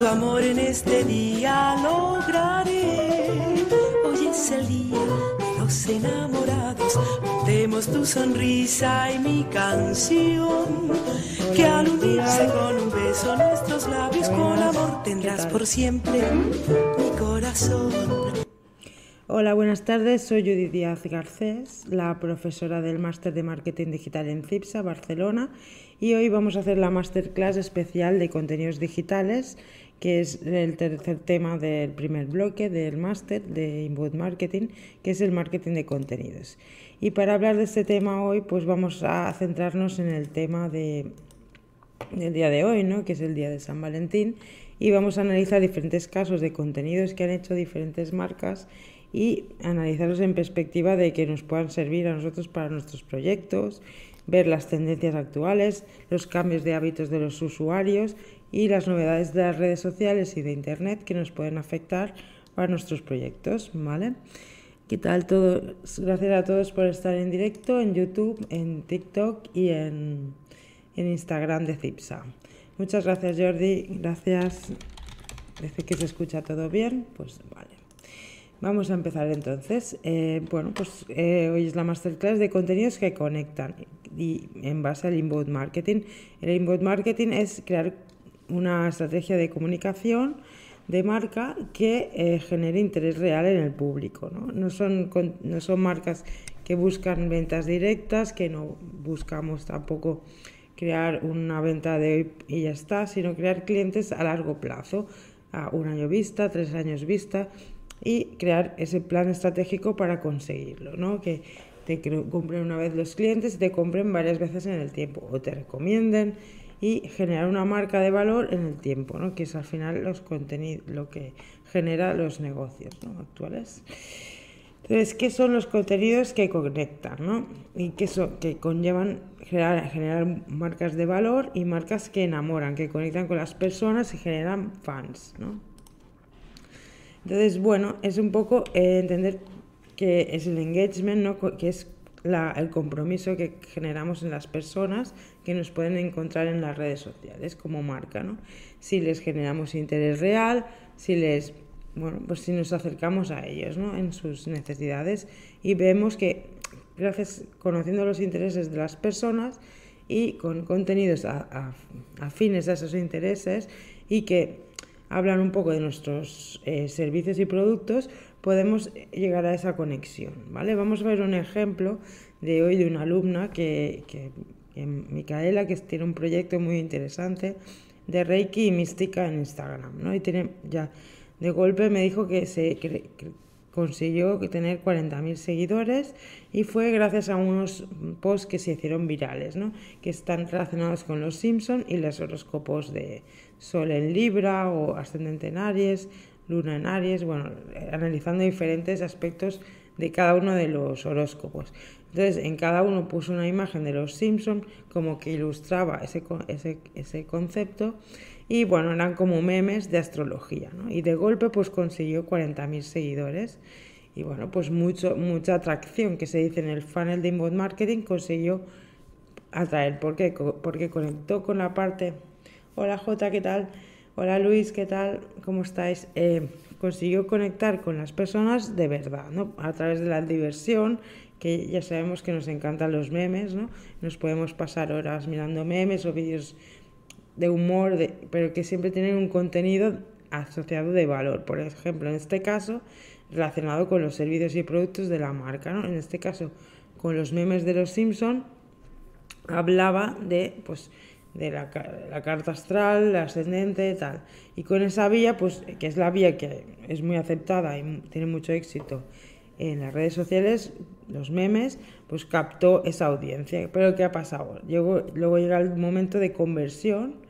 Tu amor en este día lograré. Hoy es el día de los enamorados. Contemos tu sonrisa y mi canción. Que al unirse con un beso nuestros labios, con amor tendrás por siempre mi corazón. Hola, buenas tardes. Soy Judith Díaz Garcés, la profesora del Máster de Marketing Digital en CIPSA, Barcelona, y hoy vamos a hacer la masterclass especial de contenidos digitales, que es el tercer tema del primer bloque del máster de Inbound Marketing, que es el marketing de contenidos. Y para hablar de este tema hoy, pues vamos a centrarnos en el tema de, del día de hoy, ¿no? que es el día de San Valentín, y vamos a analizar diferentes casos de contenidos que han hecho diferentes marcas y analizarlos en perspectiva de que nos puedan servir a nosotros para nuestros proyectos, ver las tendencias actuales, los cambios de hábitos de los usuarios y las novedades de las redes sociales y de Internet que nos pueden afectar para nuestros proyectos, ¿vale? ¿Qué tal todo? Gracias a todos por estar en directo en YouTube, en TikTok y en, en Instagram de Cipsa. Muchas gracias Jordi, gracias. Parece que se escucha todo bien, pues vale. Vamos a empezar entonces. Eh, bueno, pues eh, hoy es la masterclass de contenidos que conectan y en base al inbound marketing. El inbound marketing es crear una estrategia de comunicación de marca que eh, genere interés real en el público. ¿no? No, son, no son marcas que buscan ventas directas, que no buscamos tampoco crear una venta de hoy y ya está, sino crear clientes a largo plazo, a un año vista, tres años vista y crear ese plan estratégico para conseguirlo, ¿no? Que te compren una vez los clientes y te compren varias veces en el tiempo o te recomienden y generar una marca de valor en el tiempo, ¿no? que es al final los contenidos, lo que genera los negocios actuales. Entonces, ¿qué son los contenidos que conectan ¿no? y qué son, que conllevan generar, marcas de valor y marcas que enamoran, que conectan con las personas y generan fans? ¿no? Entonces, bueno, es un poco eh, entender que es el engagement, ¿no? que es el compromiso que generamos en las personas que nos pueden encontrar en las redes sociales como marca. ¿no? Si les generamos interés real, si les bueno, pues si nos acercamos a ellos ¿no? en sus necesidades y vemos que gracias conociendo los intereses de las personas y con contenidos afines a esos intereses y que hablan un poco de nuestros eh, servicios y productos, podemos llegar a esa conexión, ¿vale? Vamos a ver un ejemplo de hoy de una alumna que, Micaela, que tiene un proyecto muy interesante de Reiki y mística en Instagram, ¿no? Y tiene ya de golpe me dijo que se que, consiguió tener 40.000 seguidores y fue gracias a unos posts que se hicieron virales, ¿no? que están relacionados con los Simpson y los horóscopos de Sol en Libra o Ascendente en Aries, Luna en Aries, bueno, analizando diferentes aspectos de cada uno de los horóscopos. Entonces, en cada uno puso una imagen de los Simpson como que ilustraba ese, ese, concepto y bueno, eran como memes de astrología, ¿no? Y de golpe pues consiguió 40.000 seguidores y bueno, pues mucho, mucha atracción que se dice en el funnel de inbound marketing consiguió atraer. ¿Por qué? Porque conectó con la parte, hola J, ¿qué tal? Hola Luis, ¿qué tal? ¿Cómo estáis? Eh, consiguió conectar con las personas de verdad, ¿no? A través de la diversión, que ya sabemos que nos encantan los memes, ¿no? Nos podemos pasar horas mirando memes o vídeos de humor, de, pero que siempre tienen un contenido asociado de valor. Por ejemplo, en este caso, relacionado con los servicios y productos de la marca. ¿no? En este caso, con los memes de los Simpson, hablaba de, pues, de la, la, carta astral, la ascendente, tal. Y con esa vía, pues, que es la vía que es muy aceptada y tiene mucho éxito en las redes sociales, los memes, pues captó esa audiencia. Pero ¿qué ha pasado? Llegó, luego llega el momento de conversión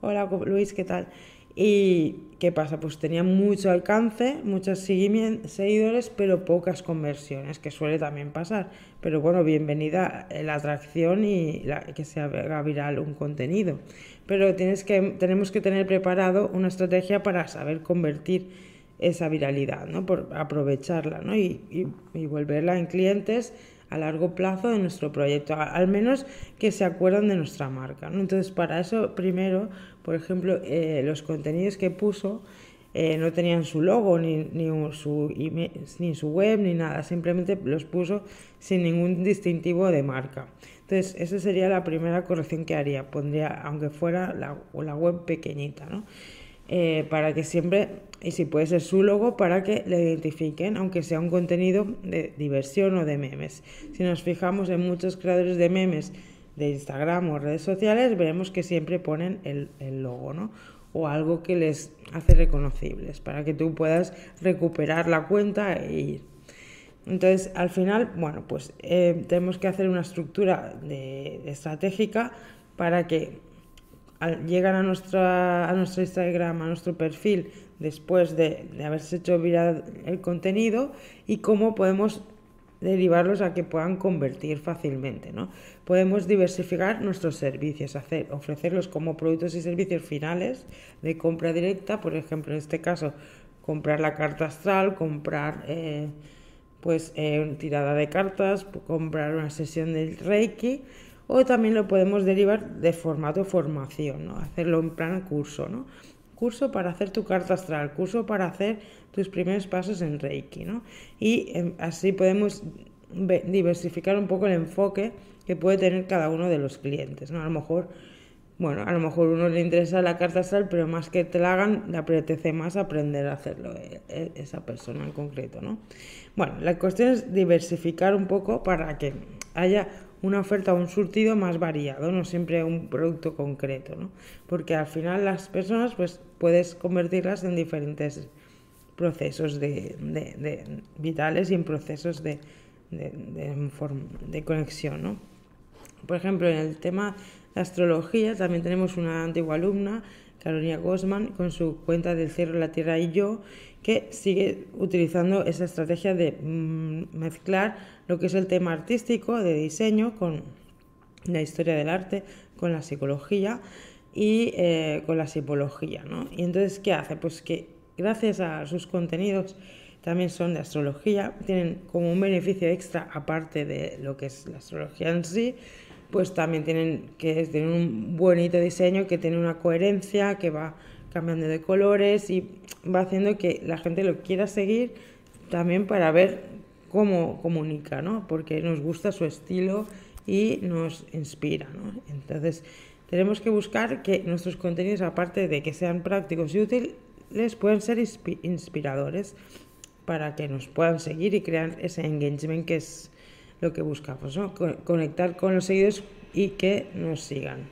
Hola Luis, ¿qué tal? ¿Y qué pasa? Pues tenía mucho alcance, muchos seguidores, pero pocas conversiones, que suele también pasar. Pero bueno, bienvenida la atracción y que se haga viral un contenido. Pero tienes que, tenemos que tener preparado una estrategia para saber convertir esa viralidad, ¿no? Por aprovecharla, ¿no? Y, y volverla en clientes a largo plazo de nuestro proyecto, al menos que se acuerdan de nuestra marca. Entonces, para eso, primero, por ejemplo, eh, los contenidos que puso eh, no tenían su logo, ni, ni, su ni su web, ni nada, simplemente los puso sin ningún distintivo de marca. Entonces, esa sería la primera corrección que haría. Pondría, aunque fuera la, la web pequeñita, ¿no? Eh, para que siempre, y si puede ser su logo, para que le identifiquen, aunque sea un contenido de diversión o de memes. Si nos fijamos en muchos creadores de memes de Instagram o redes sociales, veremos que siempre ponen el, logo, ¿no? O algo que les hace reconocibles, para que tú puedas recuperar la cuenta e entonces, al final, bueno, pues eh, tenemos que hacer una estructura estratégica para que al, llegan a, nuestra, a nuestro Instagram, a nuestro perfil, después de, de haberse hecho viral el contenido y cómo podemos derivarlos a que puedan convertir fácilmente. ¿no? Podemos diversificar nuestros servicios, hacer, ofrecerlos como productos y servicios finales de compra directa, por ejemplo, en este caso, comprar la carta astral, comprar... Eh, pues eh, tirada de cartas, comprar una sesión del Reiki o también lo podemos derivar de formato formación, ¿no? hacerlo en plan curso, ¿no? Curso para hacer tu carta astral, curso para hacer tus primeros pasos en Reiki, ¿no? Y em, así podemos diversificar un poco el enfoque que puede tener cada uno de los clientes, ¿no? A lo mejor bueno, a lo mejor uno le interesa la carta astral, pero más que te la hagan, le apetece más aprender a hacerlo eh, eh, esa persona en concreto, ¿no? Bueno, la cuestión es diversificar un poco para que haya una oferta o un surtido más variado, no siempre un producto concreto, ¿no? Porque al final las personas, pues, puedes convertirlas en diferentes procesos de, vitales y en procesos de, de conexión, ¿no? Por ejemplo, en el tema astrología, también tenemos una antigua alumna, Carolina Gosman, con su cuenta del cielo, la tierra y yo, que sigue utilizando esa estrategia de mm, mezclar lo que es el tema artístico, de diseño, con la historia del arte, con la psicología y eh, con la psicología. ¿no? Y entonces, ¿qué hace? Pues que gracias a sus contenidos también son de astrología, tienen como un beneficio extra aparte de lo que es la astrología en sí, pues también tienen que tener un bonito diseño, que tiene una coherencia, que va cambiando de colores y va haciendo que la gente lo quiera seguir también para ver cómo comunica, ¿no? Porque nos gusta su estilo y nos inspira, ¿no? Entonces, tenemos que buscar que nuestros contenidos, aparte de que sean prácticos y útiles, puedan ser inspiradores para que nos puedan seguir y crear ese engagement que es lo que buscamos, ¿no? conectar con los seguidores y que nos sigan.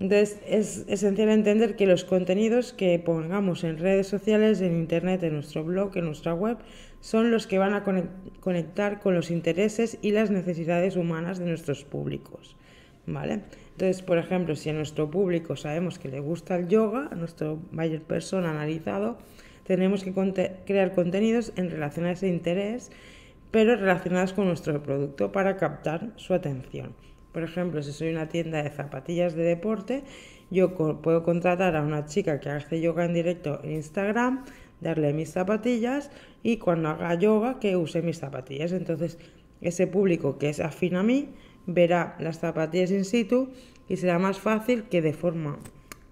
Entonces es esencial entender que los contenidos que pongamos en redes sociales, en internet, en nuestro blog, en nuestra web, son los que van a conectar con los intereses y las necesidades humanas de nuestros públicos. ¿Vale? Entonces, por ejemplo, si a nuestro público sabemos que le gusta el yoga, a nuestro mayor persona analizado, tenemos que crear contenidos en relación a ese interés pero relacionadas con nuestro producto para captar su atención. Por ejemplo, si soy una tienda de zapatillas de deporte, yo puedo contratar a una chica que hace yoga en directo en Instagram, darle mis zapatillas y cuando haga yoga que use mis zapatillas. Entonces, ese público que es afín a mí verá las zapatillas in situ y será más fácil que de forma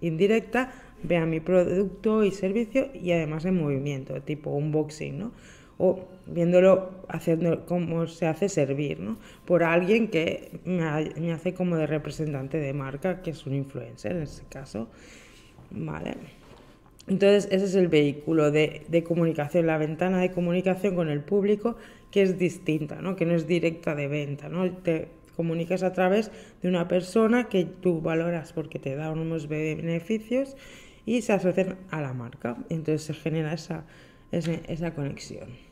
indirecta vea mi producto y servicio y además en movimiento, tipo unboxing, ¿no? o viéndolo haciendo cómo se hace servir, ¿no? Por alguien que me, hace como de representante de marca, que es un influencer en este caso, ¿vale? Entonces, ese es el vehículo de, comunicación, la ventana de comunicación con el público, que es distinta, ¿no? que no es directa de venta. ¿no? Te comunicas a través de una persona que tú valoras porque te da unos beneficios y se asocian a la marca. Entonces se genera esa, esa conexión.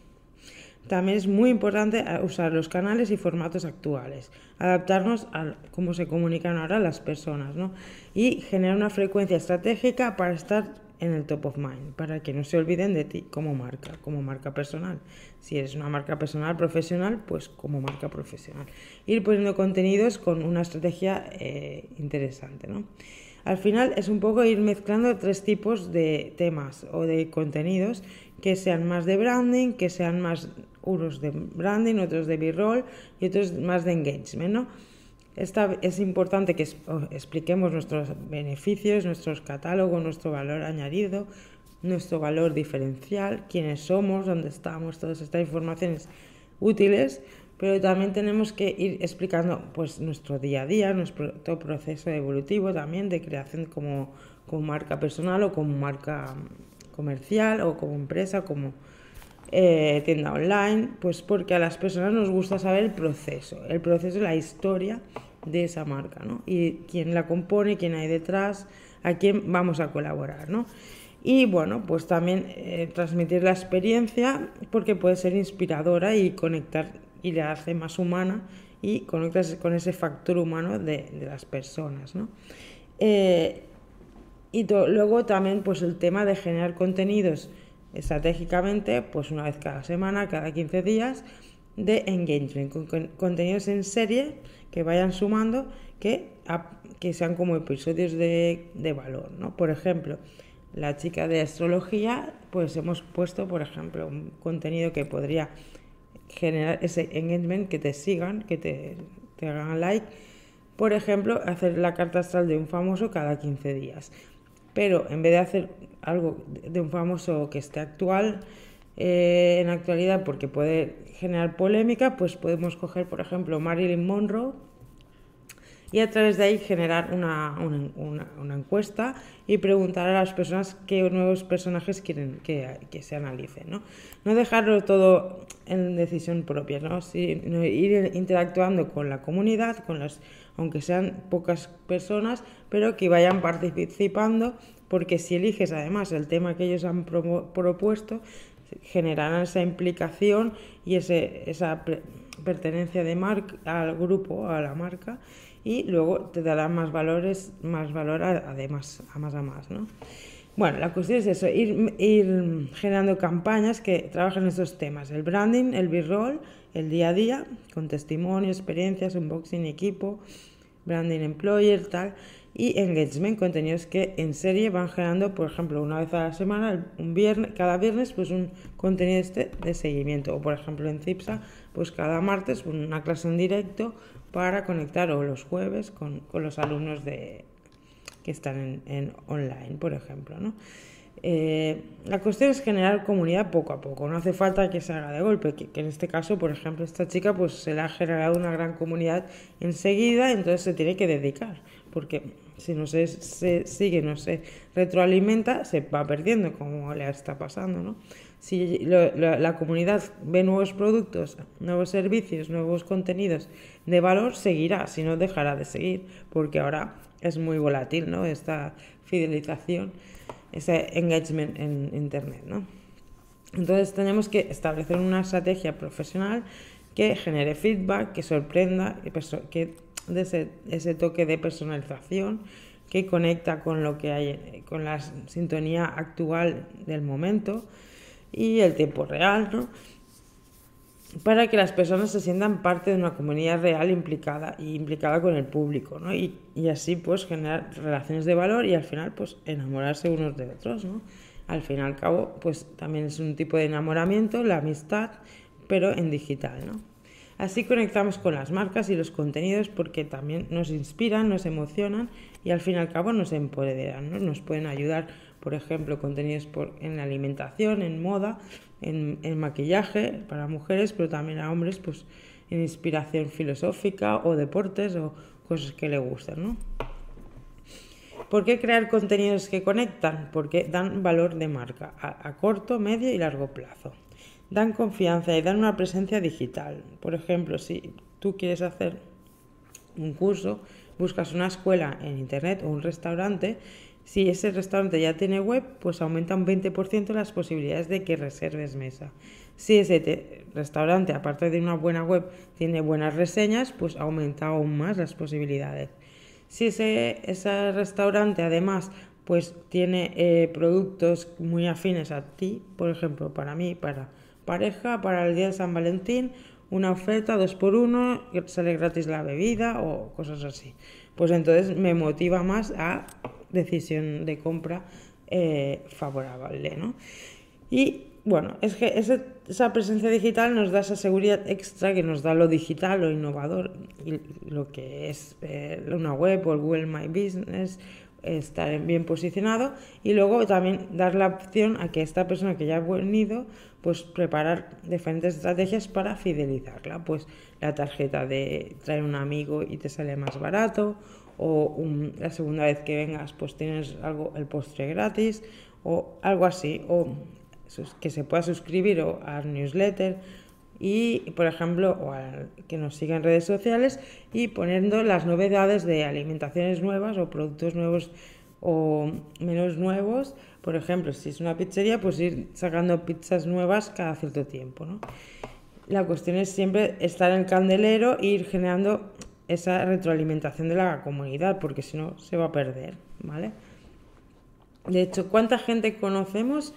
También es muy importante eh, usar los canales y formatos actuales, adaptarnos a cómo se comunican ahora las personas ¿no? y generar una frecuencia estratégica para estar en el top of mind, para que no se olviden de ti como marca, como marca personal. Si eres una marca personal profesional, pues como marca profesional. Ir poniendo contenidos con una estrategia eh, interesante. ¿no? Al final es un poco ir mezclando tres tipos de temas o de contenidos que sean más de branding, que sean más unos de branding, otros de b-roll y otros más de engagement, ¿no? Esta, es importante que expliquemos nuestros beneficios, nuestros catálogos, nuestro valor añadido, nuestro valor diferencial, quiénes somos, dónde estamos, todas estas informaciones útiles, pero también tenemos que ir explicando pues nuestro día a día, nuestro proceso evolutivo también de creación como, como marca personal o como marca comercial o como empresa, como eh, tienda online, pues porque a las personas nos gusta saber el proceso, el proceso, la historia de esa marca, ¿no? Y quién la compone, quién hay detrás, a quién vamos a colaborar, ¿no? Y bueno, pues también eh, transmitir la experiencia porque puede ser inspiradora y conectar y le hace más humana y conectas con ese factor humano de, las personas, ¿no? Eh, y luego también pues el tema de generar contenidos estratégicamente, pues una vez cada semana, cada 15 días, de engagement, con, contenidos en serie que vayan sumando, que, que sean como episodios de, de valor, ¿no? Por ejemplo, la chica de astrología, pues hemos puesto, por ejemplo, un contenido que podría generar ese engagement, que te sigan, que te, te hagan like. Por ejemplo, hacer la carta astral de un famoso cada 15 días. Pero en vez de hacer algo de un famoso que esté actual, eh, en actualidad, porque puede generar polémica, pues podemos coger, por ejemplo, Marilyn Monroe y a través de ahí generar una, encuesta y preguntar a las personas qué nuevos personajes quieren que, se analicen. ¿no? no dejarlo todo en decisión propia, ¿no? sino ir interactuando con la comunidad, con las, aunque sean pocas personas, pero que vayan participando, porque si eliges además el tema que ellos han propuesto, generarán esa implicación y ese, esa pertenencia de marca al grupo, a la marca, y luego te dará más valores, más valor además, a más a más, ¿no? Bueno, la cuestión es eso, ir, ir generando campañas que trabajen en estos temas, el branding, el b-roll, el día a día, con testimonio, experiencias, unboxing, equipo, branding employer, tal, y engagement, contenidos que en serie van generando, por ejemplo, una vez a la semana, un viernes, cada viernes, pues un contenido este de seguimiento, o por ejemplo en CIPSA, pues cada martes una clase en directo para conectar o los jueves con, los alumnos de, que están en, online, por ejemplo. ¿no? Eh, la cuestión es generar comunidad poco a poco, no hace falta que se haga de golpe, que, en este caso, por ejemplo, esta chica pues se le ha generado una gran comunidad enseguida, entonces se tiene que dedicar, porque si no se, se sigue, no se retroalimenta, se va perdiendo, como le está pasando, ¿no? si la comunidad ve nuevos productos, nuevos servicios, nuevos contenidos de valor, seguirá, si no dejará de seguir, porque ahora es muy volátil ¿no? esta fidelización, ese engagement en Internet. ¿no? Entonces tenemos que establecer una estrategia profesional que genere feedback, que sorprenda, que dé ese, toque de personalización, que conecta con lo que hay, con la sintonía actual del momento y el tiempo real, ¿no? para que las personas se sientan parte de una comunidad real implicada y implicada con el público, ¿no? Y, y, así pues generar relaciones de valor y al final pues enamorarse unos de otros, ¿no? Al fin y al cabo pues también es un tipo de enamoramiento, la amistad, pero en digital, ¿no? Así conectamos con las marcas y los contenidos porque también nos inspiran, nos emocionan y al fin y al cabo nos empoderan, ¿no? Nos pueden ayudar por ejemplo, contenidos en alimentación, en moda, en, maquillaje para mujeres, pero también a hombres, pues en inspiración filosófica o deportes o cosas que le gustan, ¿no? ¿Por qué crear contenidos que conectan? Porque dan valor de marca a, corto, medio y largo plazo. Dan confianza y dan una presencia digital. Por ejemplo, si tú quieres hacer un curso, buscas una escuela en internet o un restaurante si ese restaurante ya tiene web, pues aumenta un 20% las posibilidades de que reserves mesa. Si ese restaurante, aparte de una buena web, tiene buenas reseñas, pues aumenta aún más las posibilidades. Si ese, ese restaurante además pues tiene eh, productos muy afines a ti, por ejemplo, para mí, para pareja, para el día de San Valentín, una oferta dos por uno, sale gratis la bebida o cosas así. Pues entonces me motiva más a decisión de compra eh, favorable. ¿no? Y bueno, es que esa presencia digital nos da esa seguridad extra que nos da lo digital, lo innovador, y lo que es eh, una web o el Google My Business, estar bien posicionado y luego también dar la opción a que esta persona que ya ha venido, pues preparar diferentes estrategias para fidelizarla, pues la tarjeta de traer un amigo y te sale más barato o la segunda vez que vengas pues tienes algo el postre gratis o algo así o que se pueda suscribir o al newsletter y, por ejemplo, o que nos siga en redes sociales y poniendo las novedades de alimentaciones nuevas o productos nuevos o menos nuevos. Por ejemplo, si es una pizzería, pues ir sacando pizzas nuevas cada cierto tiempo. ¿no? La cuestión es siempre estar en el candelero e ir generando esa retroalimentación de la comunidad, porque si no se va a perder, ¿vale? De hecho, ¿cuánta gente conocemos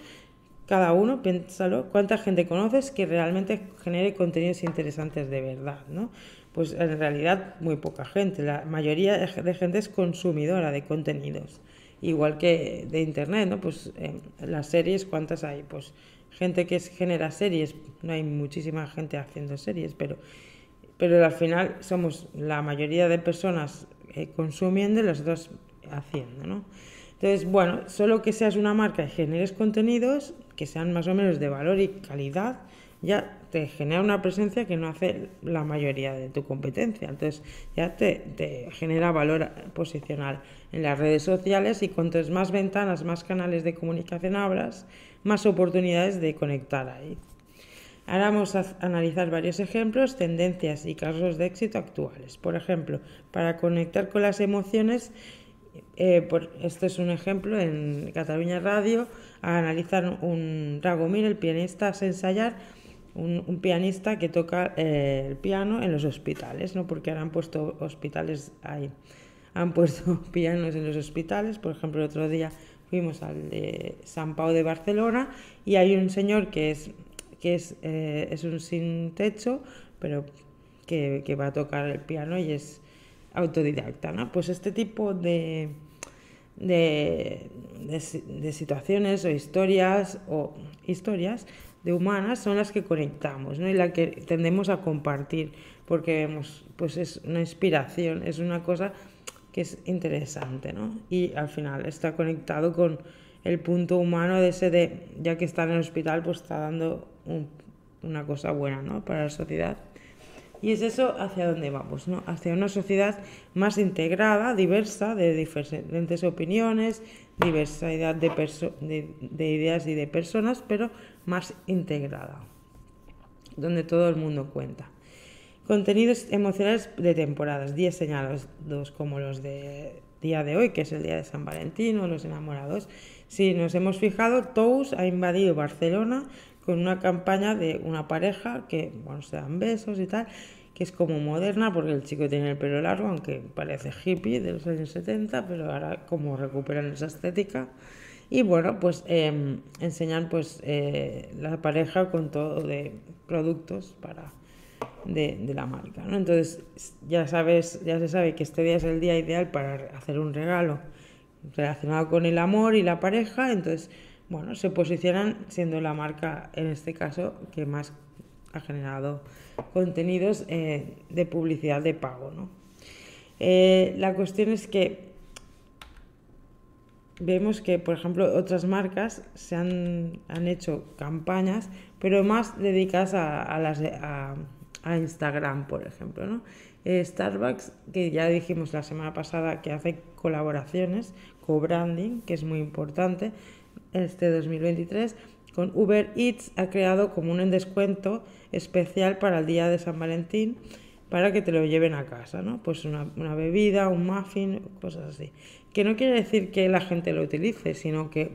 cada uno, piénsalo, cuánta gente conoces que realmente genere contenidos interesantes de verdad, ¿no? Pues en realidad muy poca gente, la mayoría de gente es consumidora de contenidos, igual que de internet, ¿no? Pues las series, ¿cuántas hay? Pues gente que genera series, no hay muchísima gente haciendo series, pero, pero al final somos la mayoría de personas eh, consumiendo y las otras haciendo, ¿no? Entonces, bueno, solo que seas una marca y generes contenidos que sean más o menos de valor y calidad, ya te genera una presencia que no hace la mayoría de tu competencia. Entonces, ya te, genera valor posicional en las redes sociales y cuantas más ventanas, más canales de comunicación abras, más oportunidades de conectar ahí. Ahora vamos a analizar varios ejemplos, tendencias y casos de éxito actuales. Por ejemplo, para conectar con las emociones, eh, por, este es un ejemplo en Cataluña Radio, a analizar un Ragomir, el pianista, a ensayar un, pianista que toca eh, el piano en los hospitales, ¿no? porque ahora han puesto hospitales ahí, han puesto pianos en los hospitales, por ejemplo, el otro día fuimos al de San Pau de Barcelona y hay un señor que es, que es, eh, es un sin techo, pero que, que va a tocar el piano y es autodidacta, ¿no? Pues este tipo de, de, de, situaciones o historias o historias de humanas son las que conectamos, ¿no? Y la que tendemos a compartir porque vemos, pues es una inspiración, es una cosa que es interesante, ¿no? Y al final está conectado con el punto humano de ese de, ya que está en el hospital, pues está dando una cosa buena, ¿no? Para la sociedad. Y es eso hacia dónde vamos, ¿no? Hacia una sociedad más integrada, diversa, de diferentes opiniones, diversidad de, de, ideas y de personas, pero más integrada, donde todo el mundo cuenta. Contenidos emocionales de temporadas, días señalados como los de día de hoy, que es el día de San Valentín o los enamorados. Si nos hemos fijado, Tous ha invadido Barcelona con una campaña de una pareja que, bueno, se dan besos y tal, que es como moderna porque el chico tiene el pelo largo, aunque parece hippie de los años 70, pero ahora como recuperan esa estética. Y bueno, pues em, enseñan pues eh, la pareja con todo de productos para de, de, la marca. ¿no? Entonces ya sabes, ya se sabe que este día es el día ideal para hacer un regalo relacionado con el amor y la pareja. Entonces bueno, se posicionan siendo la marca, en este caso, que más ha generado contenidos eh, de publicidad de pago. ¿no? Eh, la cuestión es que vemos que, por ejemplo, otras marcas se han, han hecho campañas, pero más dedicadas a, las a, a, Instagram, por ejemplo. ¿no? Eh, Starbucks, que ya dijimos la semana pasada que hace colaboraciones, co-branding, que es muy importante, este 2023, con Uber Eats ha creado como un descuento especial para el día de San Valentín para que te lo lleven a casa, ¿no? Pues una, bebida, un muffin, cosas así. Que no quiere decir que la gente lo utilice, sino que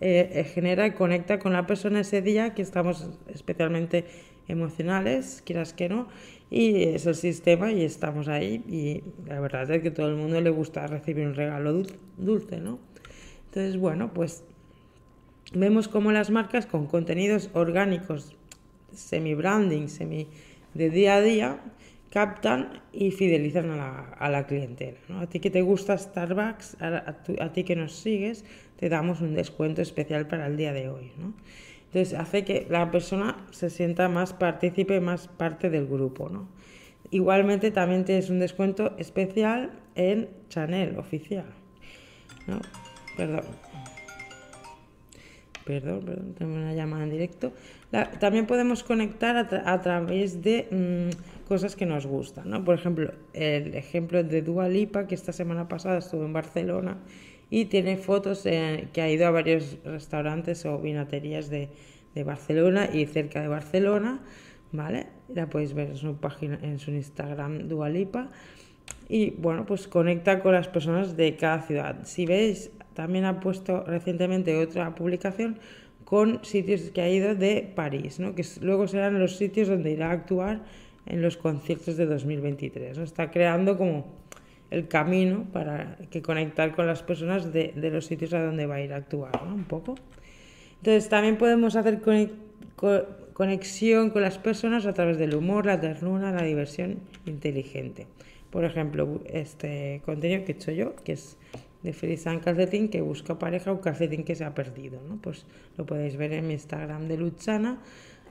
eh, eh, genera y conecta con la persona ese día que estamos especialmente emocionales, quieras que no, y es el sistema y estamos ahí y la verdad es que todo el mundo le gusta recibir un regalo dulce, ¿no? Entonces, bueno, pues vemos cómo las marcas con contenidos orgánicos, semi-branding, semi de día a día, captan y fidelizan a la, a la clientela. ¿no? A ti que te gusta Starbucks, a, ti que nos sigues, te damos un descuento especial para el día de hoy. ¿no? Entonces hace que la persona se sienta más partícipe, más parte del grupo. ¿no? Igualmente también tienes un descuento especial en Chanel oficial. ¿no? Perdón. Perdón, perdón, tengo una llamada en directo. también podemos conectar a, través de mm, cosas que nos gustan, ¿no? Por ejemplo, el ejemplo de Dua Lipa, que esta semana pasada estuvo en Barcelona y tiene fotos que ha ido a varios restaurantes o vinaterías de, de Barcelona y cerca de Barcelona, ¿vale? La podéis ver en su página, en su Instagram Dualipa. Y bueno, pues conecta con las personas de cada ciudad. Si veis, también ha puesto recientemente otra publicación con sitios que ha ido de París, ¿no? que luego serán los sitios donde irá a actuar en los conciertos de 2023. ¿no? Está creando como el camino para que conectar con las personas de, de los sitios a donde va a ir a actuar, ¿no? Un poco. Entonces también podemos hacer conexión con las personas a través del humor, la ternura, la diversión inteligente. Por ejemplo, este contenido que he hecho yo, que es de Feliz San Calcetín, que busca pareja o calcetín que se ha perdido. ¿no? Pues lo podéis ver en mi Instagram de Luchana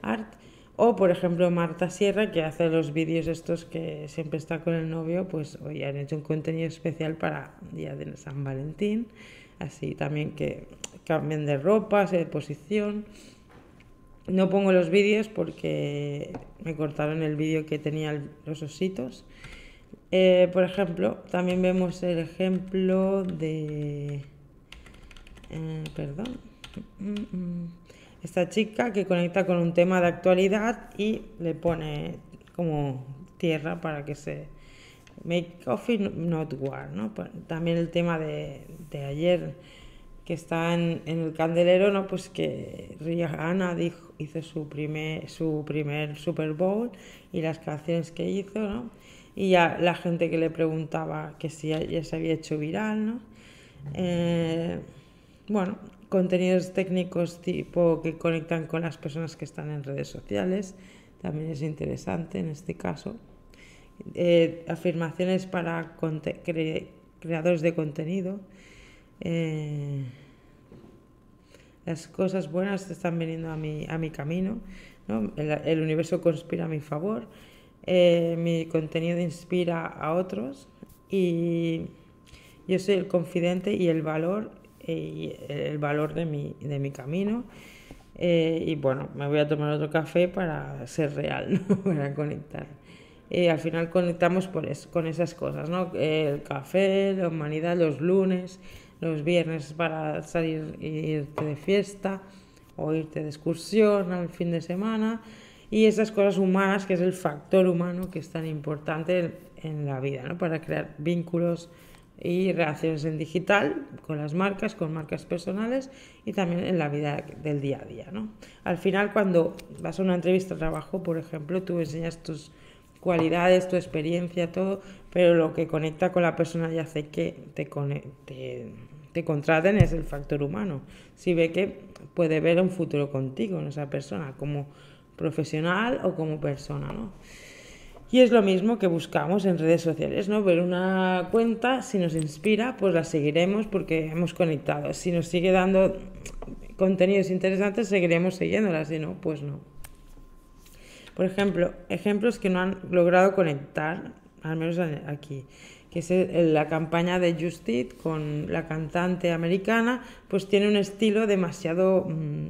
Art. O, por ejemplo, Marta Sierra, que hace los vídeos estos que siempre está con el novio, pues hoy han hecho un contenido especial para Día de San Valentín así también que cambien de ropa, de posición. No pongo los vídeos porque me cortaron el vídeo que tenía los ositos. Eh, por ejemplo, también vemos el ejemplo de... Eh, perdón. Esta chica que conecta con un tema de actualidad y le pone como tierra para que se Make Coffee Not War, ¿no? Pues, también el tema de, de ayer que está en, el candelero, ¿no? Pues que Rihanna dijo, hizo su primer, su primer Super Bowl y las canciones que hizo, ¿no? Y ya la gente que le preguntaba que si ya, se había hecho viral, ¿no? Eh, bueno, contenidos técnicos tipo que conectan con las personas que están en redes sociales, también es interesante en este caso. Eh, afirmaciones para creadores de contenido. Eh, las cosas buenas están viniendo a mi, a mi camino, el, universo conspira a mi favor, eh, mi contenido inspira a otros y yo soy el confidente y el valor, y el valor de mi, de mi camino. y bueno, me voy a tomar otro café para ser real, para conectar. Eh, al final conectamos por con esas cosas, ¿no? El café, la humanidad, los lunes, los viernes para salir e irte de fiesta o irte de excursión al fin de semana y esas cosas humanas que es el factor humano que es tan importante en, la vida, ¿no? Para crear vínculos y relaciones en digital con las marcas, con marcas personales y también en la vida del día a día, ¿no? Al final cuando vas a una entrevista de trabajo, por ejemplo, tú enseñas tus cualidades, tu experiencia, todo, pero lo que conecta con la persona y hace que te, te, contraten es el factor humano. Si ve que puede ver un futuro contigo en esa persona, como profesional o como persona, ¿no? Y es lo mismo que buscamos en redes sociales, ¿no? Ver una cuenta, si nos inspira, pues la seguiremos porque hemos conectado. Si nos sigue dando contenidos interesantes, seguiremos siguiéndola, si no, pues no. Por ejemplo, ejemplos que no han logrado conectar, al menos aquí, que es la campaña de Justit con la cantante americana, pues tiene un estilo demasiado mm,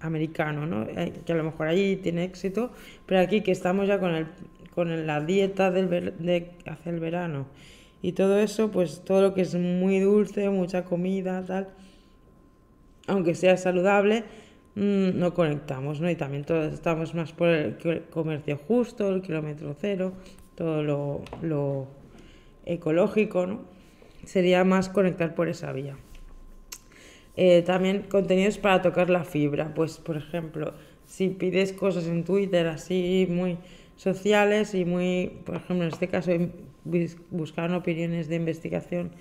americano, ¿no? Eh, que a lo mejor allí tiene éxito, pero aquí que estamos ya con, el, con la dieta del de hace el verano y todo eso, pues todo lo que es muy dulce, mucha comida, tal, aunque sea saludable, Mm, no conectamos, ¿no? Y también todos estamos más por el comercio justo, el kilómetro cero, todo lo, ecológico, ¿no? Sería más conectar por esa vía. Eh, también contenidos para tocar la fibra, pues por ejemplo, si pides cosas en Twitter así muy sociales y muy, por ejemplo, en este caso, buscar opiniones de investigación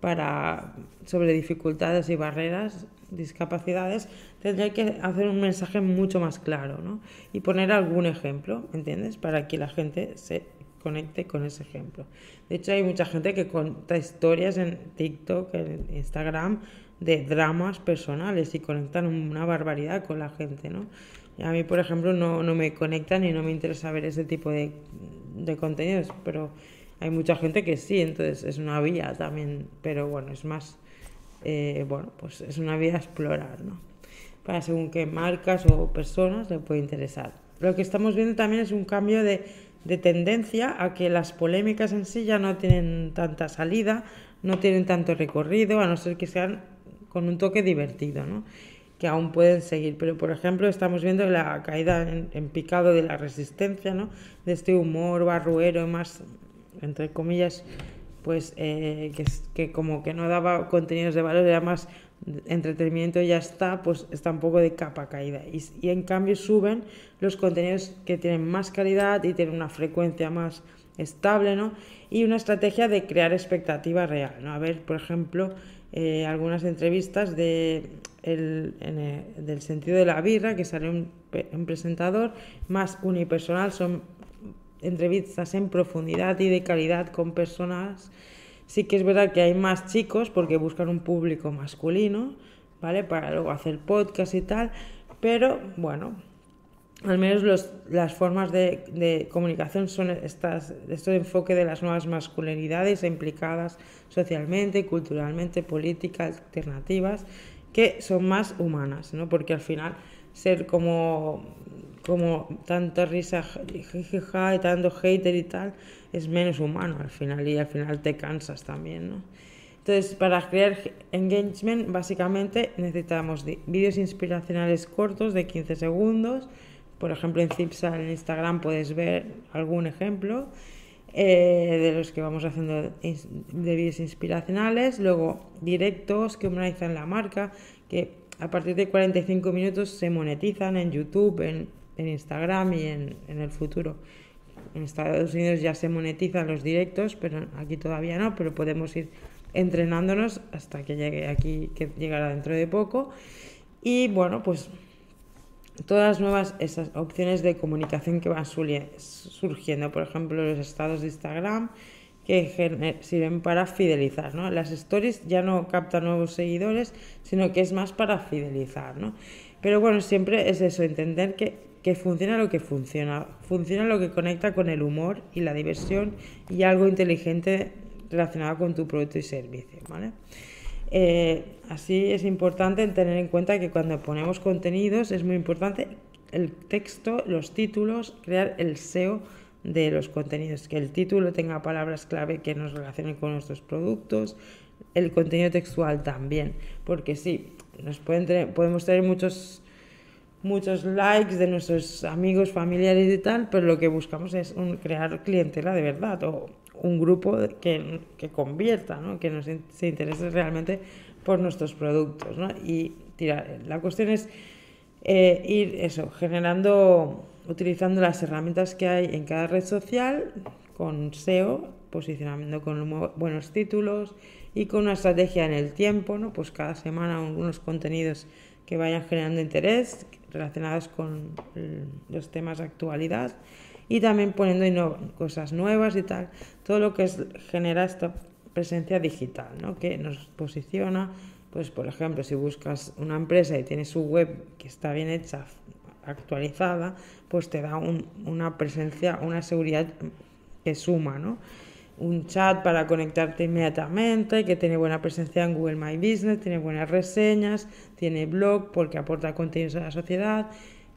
para, sobre dificultades y barreras, discapacidades, tendría que hacer un mensaje mucho más claro ¿no? y poner algún ejemplo, ¿entiendes? Para que la gente se conecte con ese ejemplo. De hecho, hay mucha gente que cuenta historias en TikTok, en Instagram, de dramas personales y conectan una barbaridad con la gente, ¿no? a mí, por ejemplo, no, no, me conectan y no me interesa ver ese tipo de, de contenidos, pero hay mucha gente que sí, entonces es una vía también, pero bueno, es más, eh, bueno, pues es una vía a explorar, ¿no? Para según qué marcas o personas le puede interesar. Lo que estamos viendo también es un cambio de, de tendencia a que las polémicas en sí ya no tienen tanta salida, no tienen tanto recorrido, a no ser que sean con un toque divertido, ¿no? que aún pueden seguir. Pero, por ejemplo, estamos viendo la caída en, picado de la resistencia, ¿no? De este humor barruero, más, entre comillas, pues eh, que, que, como que no daba contenidos de valor, era más entretenimiento y ya está, pues está un poco de capa caída. Y, y, en cambio suben los contenidos que tienen más calidad y tienen una frecuencia más estable, ¿no? Y una estrategia de crear expectativa real, ¿no? A ver, por ejemplo, eh, algunas entrevistas de el, del sentido de la birra, que sale un, un, presentador más unipersonal, son entrevistas en profundidad y de calidad con personas. Sí que es verdad que hay más chicos porque buscan un público masculino, ¿vale? Para luego hacer podcast y tal, pero bueno, al menos los, las formas de, de, comunicación son estas, este enfoque de las nuevas masculinidades implicadas socialmente, culturalmente, políticas, alternativas, que son más humanas, ¿no? Porque al final ser como, como tanta risa y tanto hater y tal es menos humano al final y al final te cansas también, ¿no? Entonces, para crear engagement, básicamente necesitamos vídeos inspiracionales cortos de 15 segundos, por ejemplo, en Cipsa, en Instagram, puedes ver algún ejemplo eh, de los que vamos haciendo de vídeos inspiracionales. Luego, directos que humanizan la marca, que a partir de 45 minutos se monetizan en YouTube, en, en Instagram y en, en el futuro. En Estados Unidos ya se monetizan los directos, pero aquí todavía no, pero podemos ir entrenándonos hasta que llegue aquí, que llegará dentro de poco. Y bueno, pues todas las nuevas esas opciones de comunicación que van surgiendo, por ejemplo, los estados de Instagram que sirven para fidelizar, ¿no? Las stories ya no captan nuevos seguidores, sino que es más para fidelizar, ¿no? Pero bueno, siempre es eso, entender que, que funciona lo que funciona, funciona lo que conecta con el humor y la diversión y algo inteligente relacionado con tu producto y servicio, ¿vale? Eh, así es importante tener en cuenta que cuando ponemos contenidos es muy importante el texto, los títulos, crear el SEO de los contenidos, que el título tenga palabras clave que nos relacionen con nuestros productos, el contenido textual también, porque sí, nos pueden tener, podemos tener muchos muchos likes de nuestros amigos, familiares y tal, pero lo que buscamos es crear clientela de verdad o un grupo que, que convierta, ¿no? que nos, se interese realmente por nuestros productos. ¿no? Y tirar. La cuestión es eh, ir eso, generando, utilizando las herramientas que hay en cada red social con SEO, posicionando con buenos títulos y con una estrategia en el tiempo, ¿no? pues cada semana algunos contenidos que vayan generando interés relacionados con los temas de actualidad y también poniendo cosas nuevas y tal, todo lo que es, genera esta presencia digital, ¿no? que nos posiciona, pues por ejemplo, si buscas una empresa y tiene su web que está bien hecha, actualizada, pues te da una presencia, una seguridad que suma, ¿no? Un chat para conectarte inmediatamente, que tiene buena presencia en Google My Business, tiene buenas reseñas, tiene blog porque aporta contenidos a la sociedad,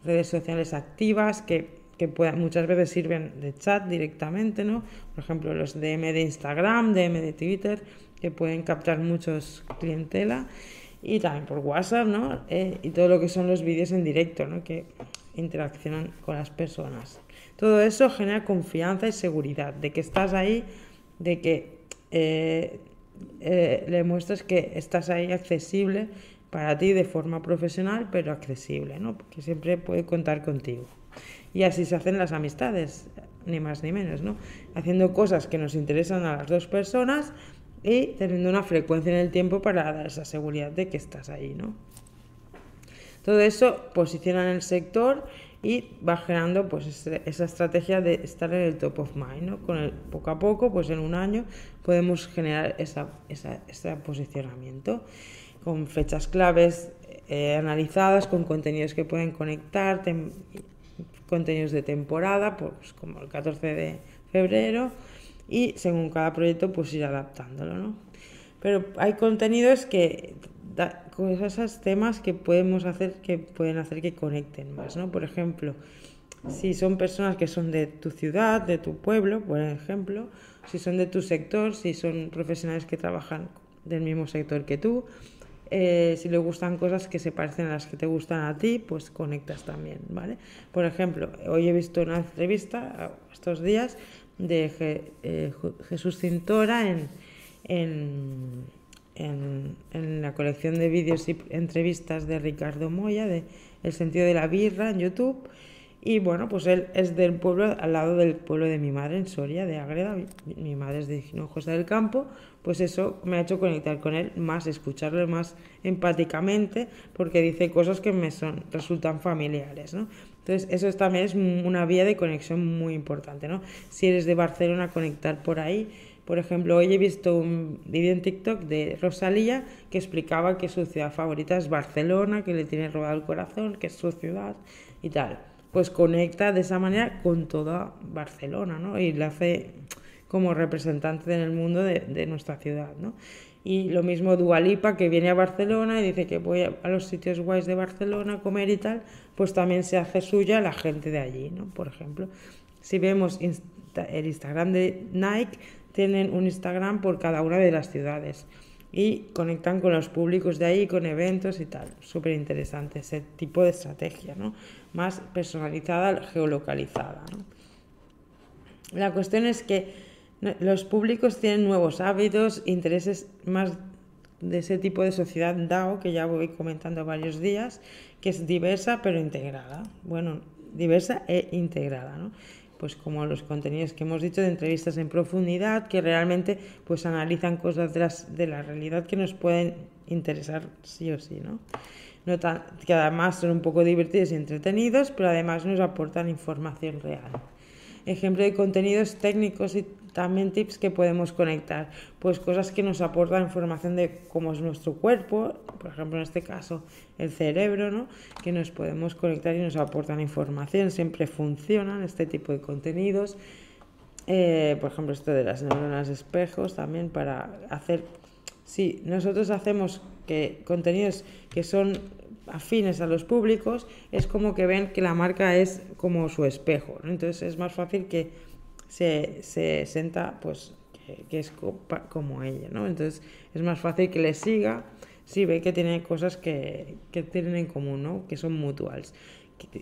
redes sociales activas que que muchas veces sirven de chat directamente, ¿no? Por ejemplo, los DM de Instagram, DM de Twitter, que pueden captar muchos clientela, y también por WhatsApp, ¿no? Eh, y todo lo que son los vídeos en directo, ¿no? Que interaccionan con las personas. Todo eso genera confianza y seguridad de que estás ahí, de que eh, eh, le muestras que estás ahí accesible para ti de forma profesional, pero accesible, ¿no? Porque siempre puede contar contigo. Y así se hacen las amistades, ni más ni menos, ¿no? Haciendo cosas que nos interesan a las dos personas y teniendo una frecuencia en el tiempo para dar esa seguridad de que estás ahí, ¿no? Todo eso posiciona en el sector y va generando pues esa estrategia de estar en el top of mind, ¿no? Con el, poco a poco, pues en un año podemos generar esa, ese posicionamiento con fechas claves eh, analizadas, con contenidos que pueden conectar, contenidos de temporada, pues como el 14 de febrero, y según cada proyecto pues ir adaptándolo, ¿no? Pero hay contenidos que con esos temas que podemos hacer que pueden hacer que conecten más, ¿no? Por ejemplo, si son personas que son de tu ciudad, de tu pueblo, por ejemplo, si son de tu sector, si son profesionales que trabajan del mismo sector que tú, eh, si le gustan cosas que se parecen a las que te gustan a ti, pues conectas también, ¿vale? Por ejemplo, hoy he visto una entrevista estos días de eh, Jesús Cintora en, en en, la colección de vídeos y entrevistas de Ricardo Moya, de El sentido de la birra en YouTube. Y bueno, pues él es del pueblo, al lado del pueblo de mi madre, en Soria, de Agreda. Mi madre es de Hinojosa del Campo. Pues eso me ha hecho conectar con él más, escucharlo más empáticamente, porque dice cosas que me son, resultan familiares, ¿no? Entonces, eso también es una vía de conexión muy importante, ¿no? Si eres de Barcelona, conectar por ahí por ejemplo, hoy he visto un vídeo en TikTok de Rosalía que explicaba que su ciudad favorita es Barcelona, que le tiene robado el corazón, que es su ciudad y tal. Pues conecta de esa manera con toda Barcelona, ¿no? Y la hace como representante en el mundo de, nuestra ciudad, ¿no? Y lo mismo Dualipa, que viene a Barcelona y dice que voy a, los sitios guays de Barcelona a comer y tal, pues también se hace suya la gente de allí, ¿no? Por ejemplo, si vemos el Instagram de Nike, tienen un Instagram por cada una de las ciudades y conectan con los públicos de ahí, con eventos y tal. Súper interesante ese tipo de estrategia, ¿no? Más personalizada, geolocalizada. La cuestión es que los públicos tienen nuevos hábitos, intereses más de ese tipo de sociedad DAO que ya voy comentando varios días, que es diversa pero integrada. Bueno, diversa e integrada, ¿no? pues como los contenidos que hemos dicho de entrevistas en profundidad que realmente pues analizan cosas de, de la realidad que nos pueden interesar sí o sí, ¿no? no que además son un poco divertidos y entretenidos, pero además nos aportan información real. Ejemplo de contenidos técnicos y también tips que podemos conectar, pues cosas que nos aportan información de cómo es nuestro cuerpo, por ejemplo en este caso el cerebro, ¿no? que nos podemos conectar y nos aportan información, siempre funcionan este tipo de contenidos. Eh, por ejemplo, esto de las neuronas espejos también para hacer, si nosotros hacemos que contenidos que son afines a los públicos, es como que ven que la marca es como su espejo, entonces es más fácil que se, se sienta pues que, es como ella, ¿no? Entonces es más fácil que le siga si ve que tiene cosas que, que tienen en común, ¿no? Que son mutuals.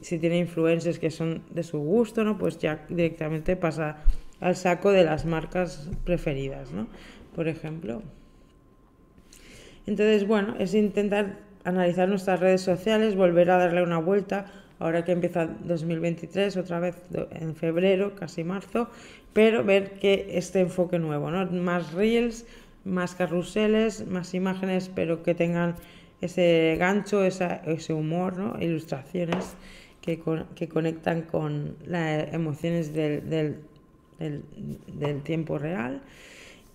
Si tiene influencias que son de su gusto, ¿no? Pues ya directamente pasa al saco de las marcas preferidas, ¿no? Por ejemplo. Entonces, bueno, es intentar analizar nuestras redes sociales, volver a darle una vuelta ahora que empieza 2023, otra vez en febrero, casi marzo, pero ver que este enfoque nuevo, ¿no? Más reels, más carruseles, más imágenes, pero que tengan ese gancho, ese humor, ¿no? Ilustraciones que, que conectan con las emociones del, del, del, tiempo real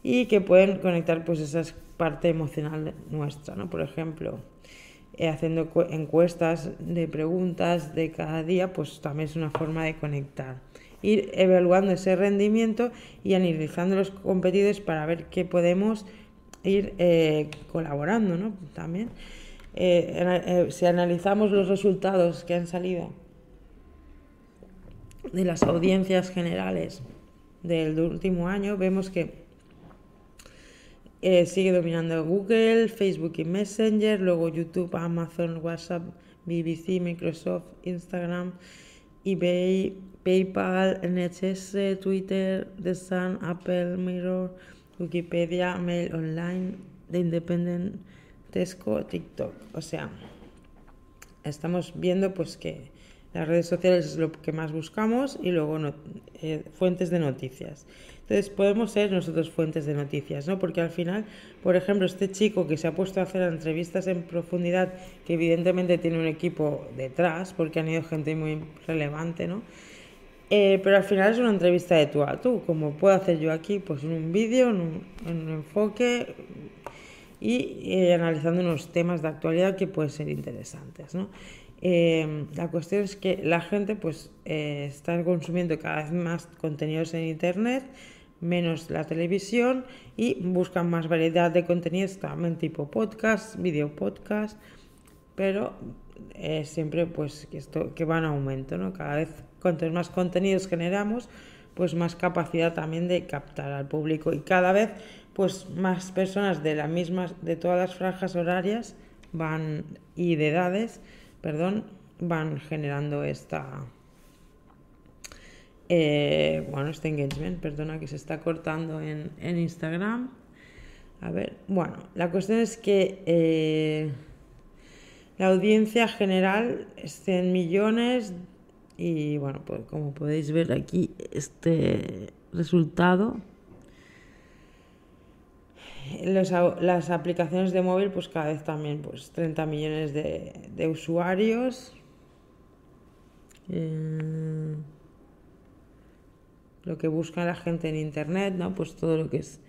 y que pueden conectar pues esa parte emocional nuestra, ¿no? Por ejemplo, eh, haciendo encuestas de preguntas de cada día, pues también es una forma de conectar. Ir evaluando ese rendimiento y analizando los competidores para ver qué podemos ir eh, colaborando, ¿no? También. Eh, si analizamos los resultados que han salido de las audiencias generales del último año, vemos que eh, sigue dominando Google, Facebook y Messenger, luego YouTube, Amazon, WhatsApp, BBC, Microsoft, Instagram, eBay, PayPal, NHS, Twitter, The Sun, Apple, Mirror, Wikipedia, Mail Online, The Independent, Tesco, TikTok. O sea, estamos viendo pues que Las redes sociales es lo que más buscamos y luego eh, fuentes de noticias. Entonces podemos ser nosotros fuentes de noticias, ¿no? Porque al final, por ejemplo, este chico que se ha puesto a hacer entrevistas en profundidad, que evidentemente tiene un equipo detrás, porque han ido gente muy relevante, ¿no? Eh, pero al final es una entrevista de tú a tú, como puedo hacer yo aquí, pues en un vídeo, en un, enfoque y eh, analizando unos temas de actualidad que pueden ser interesantes, ¿no? Eh, la cuestión es que la gente pues está consumiendo cada vez más contenidos en internet, menos la televisión y buscan más variedad de contenidos también tipo podcast, video podcast, pero siempre pues que esto que va en aumento, ¿no? Cada vez cuantos más contenidos generamos, pues más capacidad también de captar al público y cada vez pues más personas de las mismas de todas las franjas horarias van y de edades, perdón, van generando esta eh, bueno, este engagement, perdona que se está cortando en, Instagram. A ver, bueno, la cuestión es que eh, la audiencia general es 100 millones y bueno, pues como podéis ver aquí, este resultado. las aplicaciones de móvil, pues cada vez también, pues 30 millones de, usuarios. Eh, lo que busca la gente en internet, ¿no? Pues todo lo que es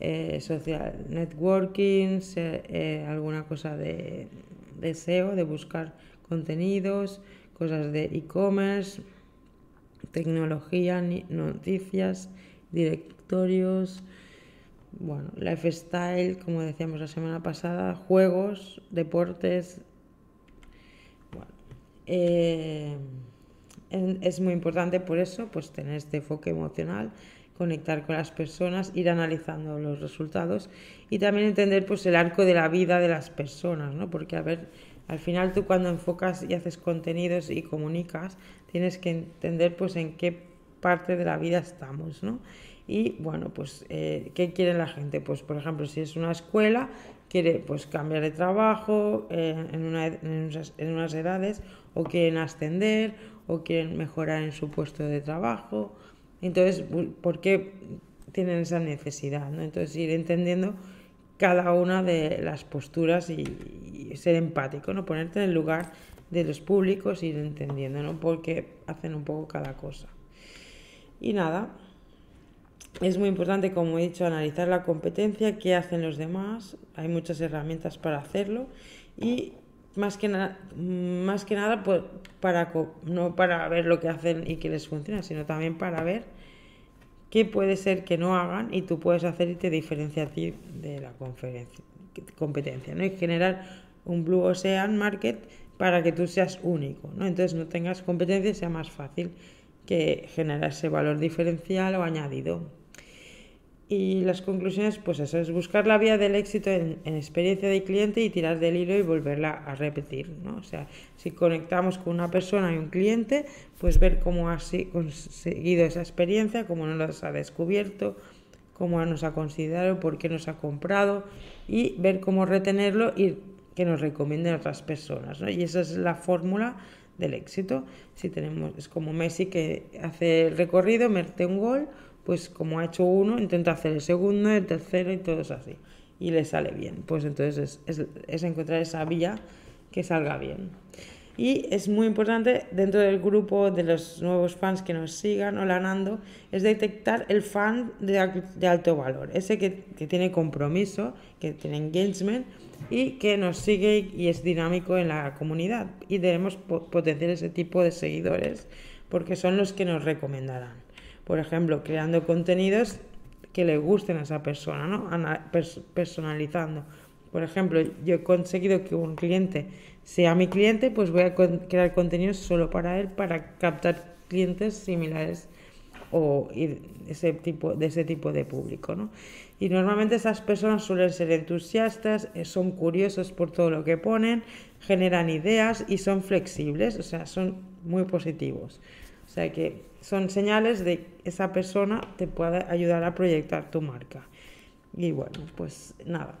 eh, social networking, eh, alguna cosa de, de SEO, de buscar contenidos, cosas de e-commerce, tecnología, noticias, directorios, bueno, lifestyle, como decíamos la semana pasada, juegos, deportes. Bueno, eh, es muy importante por eso, pues tener este enfoque emocional, conectar con las personas, ir analizando los resultados y también entender pues el arco de la vida de las personas, ¿no? Porque a ver, al final tú cuando enfocas y haces contenidos y comunicas, tienes que entender pues en qué parte de la vida estamos, ¿no? Y bueno, pues eh, ¿qué quiere la gente? Pues por ejemplo, si es una escuela, quiere pues cambiar de trabajo eh, en, en, unas, edades o quieren ascender o quieren mejorar en su puesto de trabajo. Entonces, ¿por qué tienen esa necesidad? Entonces, ir entendiendo cada una de las posturas y, ser empático, ¿no? Ponerte en el lugar de los públicos y ir entendiendo, ¿no? Porque hacen un poco cada cosa. Y nada, es muy importante, como he dicho, analizar la competencia, qué hacen los demás. Hay muchas herramientas para hacerlo y más que, nada más que nada pues, para, no para ver lo que hacen y que les funciona, sino también para ver qué puede ser que no hagan y tú puedes hacer y te diferencia a ti de la competencia, ¿no? Y generar un Blue Ocean Market para que tú seas único, ¿no? Entonces no tengas competencia, sea más fácil que generar ese valor diferencial o añadido. Y las conclusiones, pues eso, es buscar la vía del éxito en, experiencia de cliente y tirar del hilo y volverla a repetir, ¿no? O sea, si conectamos con una persona y un cliente, pues ver cómo ha conseguido esa experiencia, cómo nos ha descubierto, cómo nos ha considerado, por qué nos ha comprado y ver cómo retenerlo y que nos recomienden otras personas, ¿no? Y esa es la fórmula del éxito. Si tenemos, es como Messi que hace el recorrido, mete un gol, pues como ha hecho uno, intenta hacer el segundo, el tercero y todo es así. Y le sale bien. Pues entonces es, encontrar esa vía que salga bien. Y es muy importante dentro del grupo de los nuevos fans que nos sigan o Nando, es detectar el fan de, alto valor, ese que, que, tiene compromiso, que tiene engagement y que nos sigue y es dinámico en la comunidad. Y debemos potenciar ese tipo de seguidores porque son los que nos recomendarán por ejemplo, creando contenidos que le gusten a esa persona, ¿no? personalizando. Por ejemplo, yo he conseguido que un cliente sea mi cliente, pues voy a crear contenidos solo para él para captar clientes similares o ese tipo, de ese tipo de público. ¿no? Y normalmente esas personas suelen ser entusiastas, eh, son curiosos por todo lo que ponen, generan ideas y son flexibles, o sea, son muy positivos. O sea que son señales de esa persona te puede ayudar a proyectar tu marca. Y bueno, pues nada.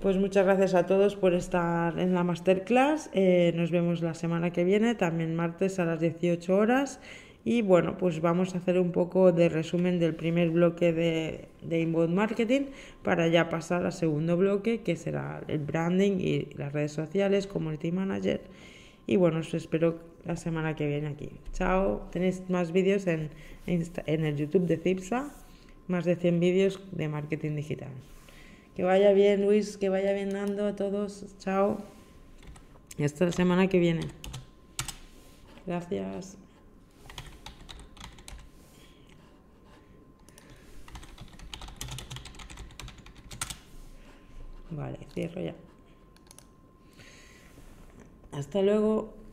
Pues muchas gracias a todos por estar en la masterclass. Eh, nos vemos la semana que viene, también martes a las 18 horas. Y bueno, pues vamos a hacer un poco de resumen del primer bloque de, de inbound marketing para ya pasar al segundo bloque, que será el branding y las redes sociales, community manager. Y bueno, os espero la semana que viene aquí. Chao. Tenéis más vídeos en, en el YouTube de Cipsa, más de 100 vídeos de marketing digital. Que vaya bien, Luis, que vaya bien Nando a todos. Chao. Y hasta la semana que viene. Gracias. Vale, cierro ya. Hasta luego.